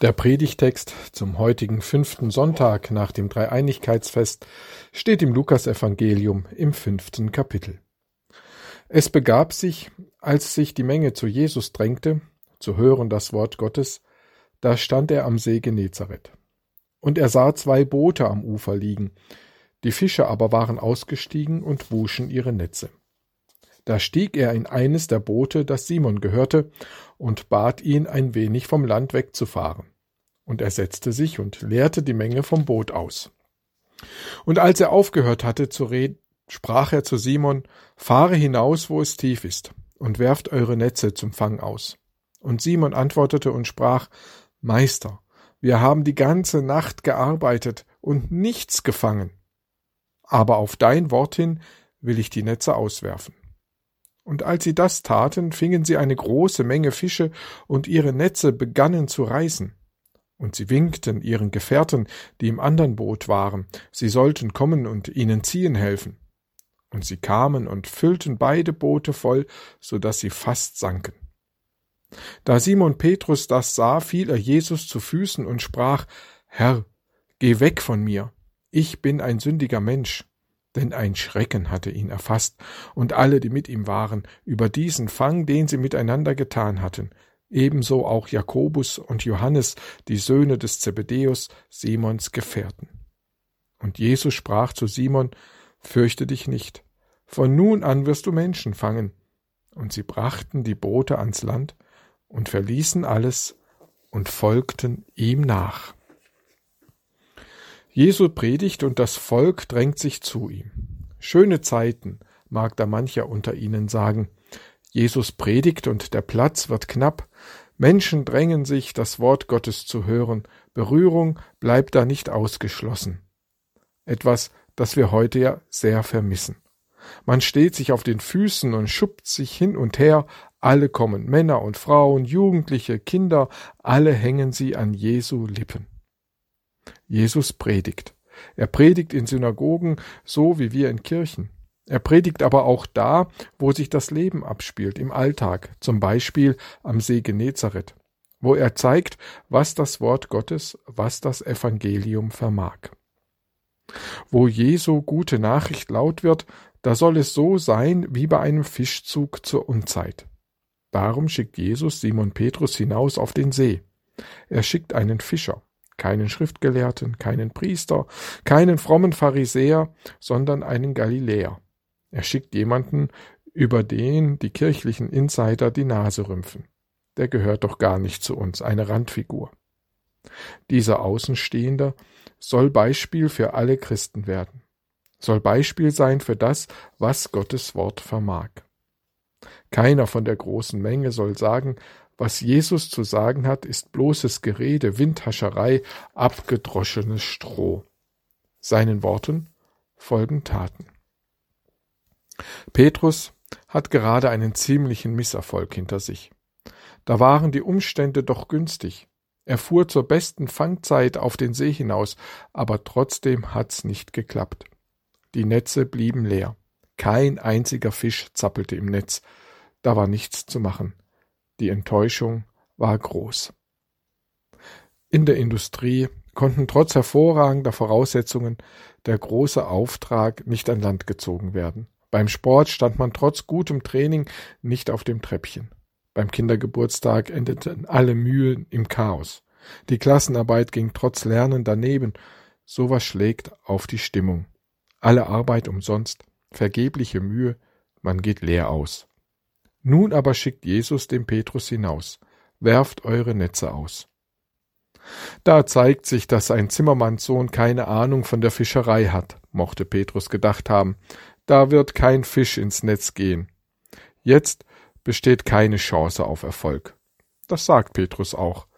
Der Predigtext zum heutigen fünften Sonntag nach dem Dreieinigkeitsfest steht im Lukasevangelium im fünften Kapitel. Es begab sich, als sich die Menge zu Jesus drängte, zu hören das Wort Gottes, da stand er am See Genezareth. Und er sah zwei Boote am Ufer liegen, die Fische aber waren ausgestiegen und wuschen ihre Netze. Da stieg er in eines der Boote, das Simon gehörte, und bat ihn, ein wenig vom Land wegzufahren. Und er setzte sich und leerte die Menge vom Boot aus. Und als er aufgehört hatte zu reden, sprach er zu Simon, Fahre hinaus, wo es tief ist, und werft eure Netze zum Fang aus. Und Simon antwortete und sprach, Meister, wir haben die ganze Nacht gearbeitet und nichts gefangen. Aber auf dein Wort hin will ich die Netze auswerfen. Und als sie das taten, fingen sie eine große Menge Fische, und ihre Netze begannen zu reißen. Und sie winkten ihren Gefährten, die im andern Boot waren, sie sollten kommen und ihnen ziehen helfen. Und sie kamen und füllten beide Boote voll, so dass sie fast sanken. Da Simon Petrus das sah, fiel er Jesus zu Füßen und sprach, Herr, geh weg von mir, ich bin ein sündiger Mensch denn ein Schrecken hatte ihn erfasst und alle, die mit ihm waren, über diesen Fang, den sie miteinander getan hatten, ebenso auch Jakobus und Johannes, die Söhne des Zebedäus, Simons Gefährten. Und Jesus sprach zu Simon, Fürchte dich nicht, von nun an wirst du Menschen fangen. Und sie brachten die Boote ans Land und verließen alles und folgten ihm nach. Jesu predigt und das Volk drängt sich zu ihm. Schöne Zeiten, mag da mancher unter ihnen sagen. Jesus predigt und der Platz wird knapp. Menschen drängen sich, das Wort Gottes zu hören. Berührung bleibt da nicht ausgeschlossen. Etwas, das wir heute ja sehr vermissen. Man steht sich auf den Füßen und schuppt sich hin und her, alle kommen, Männer und Frauen, Jugendliche, Kinder, alle hängen sie an Jesu Lippen. Jesus predigt. Er predigt in Synagogen so wie wir in Kirchen. Er predigt aber auch da, wo sich das Leben abspielt, im Alltag, zum Beispiel am See Genezareth, wo er zeigt, was das Wort Gottes, was das Evangelium vermag. Wo Jesu gute Nachricht laut wird, da soll es so sein wie bei einem Fischzug zur Unzeit. Darum schickt Jesus Simon Petrus hinaus auf den See. Er schickt einen Fischer keinen Schriftgelehrten, keinen Priester, keinen frommen Pharisäer, sondern einen Galiläer. Er schickt jemanden, über den die kirchlichen Insider die Nase rümpfen. Der gehört doch gar nicht zu uns, eine Randfigur. Dieser Außenstehende soll Beispiel für alle Christen werden, soll Beispiel sein für das, was Gottes Wort vermag. Keiner von der großen Menge soll sagen, was Jesus zu sagen hat, ist bloßes Gerede, Windhascherei, abgedroschenes Stroh. Seinen Worten folgen Taten. Petrus hat gerade einen ziemlichen Misserfolg hinter sich. Da waren die Umstände doch günstig. Er fuhr zur besten Fangzeit auf den See hinaus, aber trotzdem hat's nicht geklappt. Die Netze blieben leer. Kein einziger Fisch zappelte im Netz. Da war nichts zu machen. Die Enttäuschung war groß. In der Industrie konnten trotz hervorragender Voraussetzungen der große Auftrag nicht an Land gezogen werden. Beim Sport stand man trotz gutem Training nicht auf dem Treppchen. Beim Kindergeburtstag endeten alle Mühen im Chaos. Die Klassenarbeit ging trotz Lernen daneben. Sowas schlägt auf die Stimmung. Alle Arbeit umsonst, vergebliche Mühe, man geht leer aus. Nun aber schickt Jesus den Petrus hinaus, werft eure Netze aus. Da zeigt sich, dass ein Zimmermannssohn keine Ahnung von der Fischerei hat, mochte Petrus gedacht haben. Da wird kein Fisch ins Netz gehen. Jetzt besteht keine Chance auf Erfolg. Das sagt Petrus auch.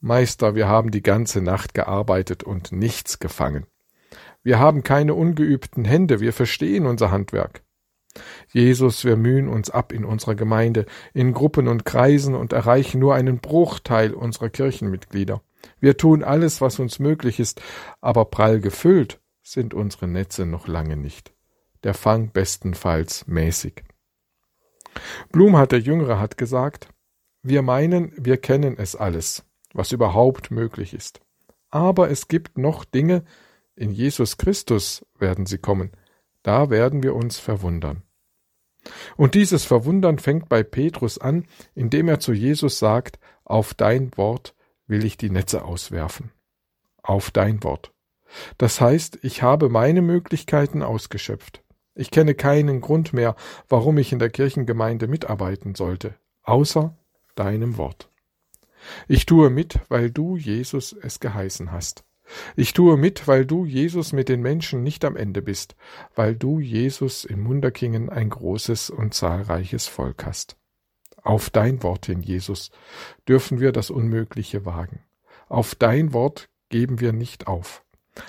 Meister, wir haben die ganze Nacht gearbeitet und nichts gefangen. Wir haben keine ungeübten Hände, wir verstehen unser Handwerk. Jesus, wir mühen uns ab in unserer Gemeinde, in Gruppen und Kreisen und erreichen nur einen Bruchteil unserer Kirchenmitglieder. Wir tun alles, was uns möglich ist, aber prall gefüllt sind unsere Netze noch lange nicht. Der Fang bestenfalls mäßig. Blumhardt der Jüngere hat gesagt, wir meinen, wir kennen es alles. was überhaupt möglich ist. Aber es gibt noch Dinge, in Jesus Christus werden sie kommen, da werden wir uns verwundern. Und dieses Verwundern fängt bei Petrus an, indem er zu Jesus sagt, auf dein Wort will ich die Netze auswerfen. Auf dein Wort. Das heißt, ich habe meine Möglichkeiten ausgeschöpft. Ich kenne keinen Grund mehr, warum ich in der Kirchengemeinde mitarbeiten sollte, außer deinem Wort. Ich tue mit, weil du, Jesus, es geheißen hast. Ich tue mit, weil du, Jesus, mit den Menschen nicht am Ende bist, weil du, Jesus, in Munderkingen ein großes und zahlreiches Volk hast. Auf dein Wort hin, Jesus, dürfen wir das Unmögliche wagen. Auf dein Wort geben wir nicht auf.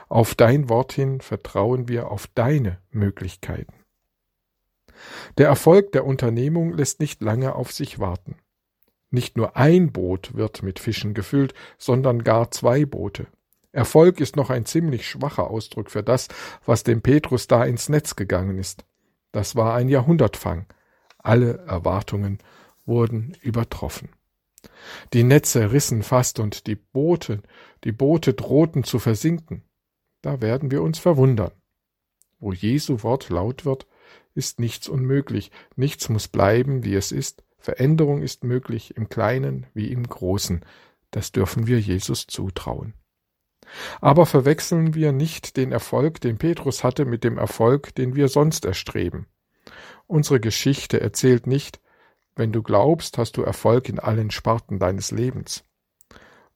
Auf dein Wort hin vertrauen wir auf deine Möglichkeiten. Der Erfolg der Unternehmung lässt nicht lange auf sich warten. Nicht nur ein Boot wird mit Fischen gefüllt, sondern gar zwei Boote. Erfolg ist noch ein ziemlich schwacher Ausdruck für das, was dem Petrus da ins Netz gegangen ist. Das war ein Jahrhundertfang. Alle Erwartungen wurden übertroffen. Die Netze rissen fast und die Boote, die Boote drohten zu versinken. Da werden wir uns verwundern. Wo Jesu Wort laut wird, ist nichts unmöglich, nichts muss bleiben, wie es ist, Veränderung ist möglich, im Kleinen wie im Großen, das dürfen wir Jesus zutrauen. Aber verwechseln wir nicht den Erfolg, den Petrus hatte, mit dem Erfolg, den wir sonst erstreben. Unsere Geschichte erzählt nicht, wenn du glaubst, hast du Erfolg in allen Sparten deines Lebens.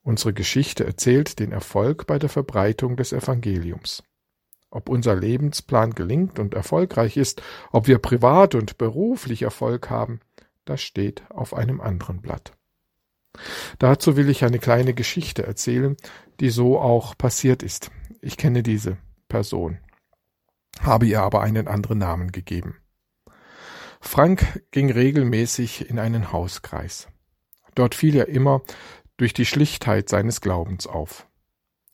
Unsere Geschichte erzählt den Erfolg bei der Verbreitung des Evangeliums. Ob unser Lebensplan gelingt und erfolgreich ist, ob wir privat und beruflich Erfolg haben, das steht auf einem anderen Blatt. Dazu will ich eine kleine Geschichte erzählen, die so auch passiert ist. Ich kenne diese Person, habe ihr aber einen anderen Namen gegeben. Frank ging regelmäßig in einen Hauskreis. Dort fiel er immer durch die Schlichtheit seines Glaubens auf.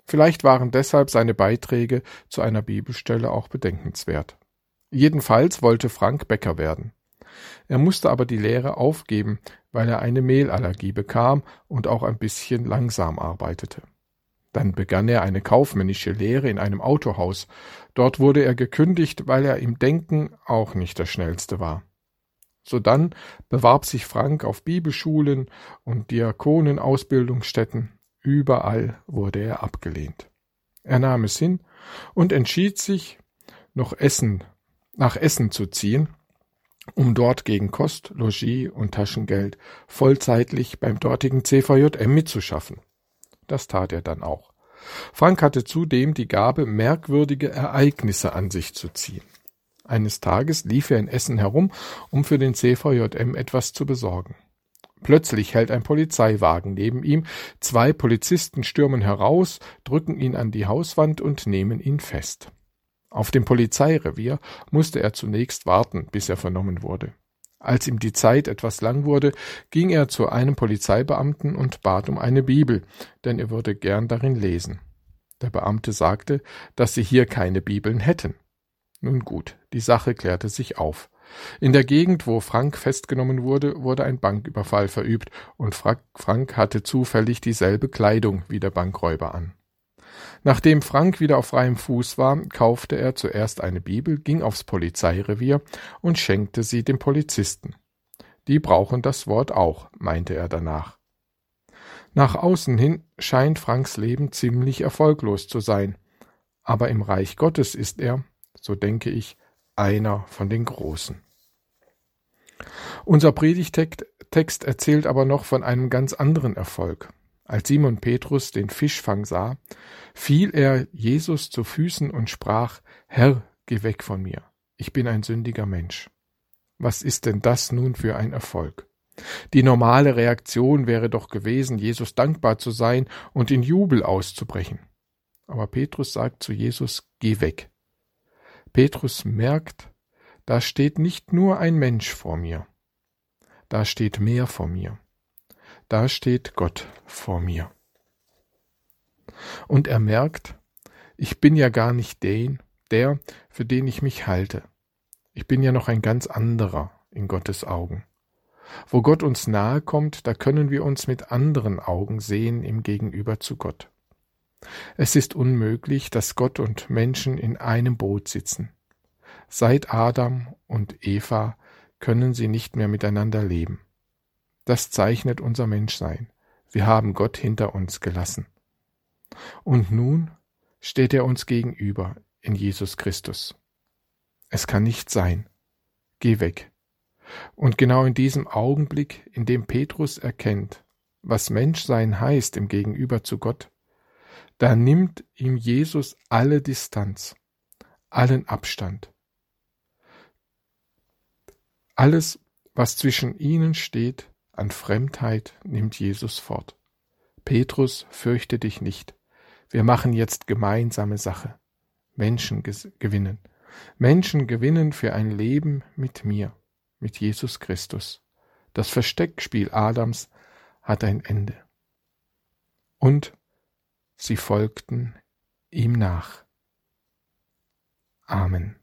Vielleicht waren deshalb seine Beiträge zu einer Bibelstelle auch bedenkenswert. Jedenfalls wollte Frank Bäcker werden. Er musste aber die Lehre aufgeben, weil er eine Mehlallergie bekam und auch ein bisschen langsam arbeitete. Dann begann er eine kaufmännische Lehre in einem Autohaus. Dort wurde er gekündigt, weil er im Denken auch nicht der Schnellste war. Sodann bewarb sich Frank auf Bibelschulen und Diakonenausbildungsstätten. Überall wurde er abgelehnt. Er nahm es hin und entschied sich, noch Essen, nach Essen zu ziehen, um dort gegen Kost, Logis und Taschengeld vollzeitlich beim dortigen CVJM mitzuschaffen. Das tat er dann auch. Frank hatte zudem die Gabe, merkwürdige Ereignisse an sich zu ziehen. Eines Tages lief er in Essen herum, um für den CVJM etwas zu besorgen. Plötzlich hält ein Polizeiwagen neben ihm, zwei Polizisten stürmen heraus, drücken ihn an die Hauswand und nehmen ihn fest. Auf dem Polizeirevier musste er zunächst warten, bis er vernommen wurde. Als ihm die Zeit etwas lang wurde, ging er zu einem Polizeibeamten und bat um eine Bibel, denn er würde gern darin lesen. Der Beamte sagte, dass sie hier keine Bibeln hätten. Nun gut, die Sache klärte sich auf. In der Gegend, wo Frank festgenommen wurde, wurde ein Banküberfall verübt, und Frank hatte zufällig dieselbe Kleidung wie der Bankräuber an. Nachdem Frank wieder auf freiem Fuß war, kaufte er zuerst eine Bibel, ging aufs Polizeirevier und schenkte sie dem Polizisten. Die brauchen das Wort auch, meinte er danach. Nach außen hin scheint Franks Leben ziemlich erfolglos zu sein, aber im Reich Gottes ist er, so denke ich, einer von den Großen. Unser Predigtext erzählt aber noch von einem ganz anderen Erfolg. Als Simon Petrus den Fischfang sah, fiel er Jesus zu Füßen und sprach, Herr, geh weg von mir, ich bin ein sündiger Mensch. Was ist denn das nun für ein Erfolg? Die normale Reaktion wäre doch gewesen, Jesus dankbar zu sein und in Jubel auszubrechen. Aber Petrus sagt zu Jesus, geh weg, Petrus merkt, da steht nicht nur ein Mensch vor mir, da steht mehr vor mir, da steht Gott vor mir. Und er merkt, ich bin ja gar nicht den, der, für den ich mich halte. Ich bin ja noch ein ganz anderer in Gottes Augen. Wo Gott uns nahe kommt, da können wir uns mit anderen Augen sehen im Gegenüber zu Gott. Es ist unmöglich, dass Gott und Menschen in einem Boot sitzen. Seit Adam und Eva können sie nicht mehr miteinander leben. Das zeichnet unser Menschsein. Wir haben Gott hinter uns gelassen. Und nun steht er uns gegenüber in Jesus Christus. Es kann nicht sein. Geh weg. Und genau in diesem Augenblick, in dem Petrus erkennt, was Menschsein heißt im Gegenüber zu Gott, da nimmt ihm Jesus alle Distanz, allen Abstand. Alles, was zwischen ihnen steht, an Fremdheit, nimmt Jesus fort. Petrus, fürchte dich nicht. Wir machen jetzt gemeinsame Sache. Menschen gewinnen. Menschen gewinnen für ein Leben mit mir, mit Jesus Christus. Das Versteckspiel Adams hat ein Ende. Und sie folgten ihm nach. Amen.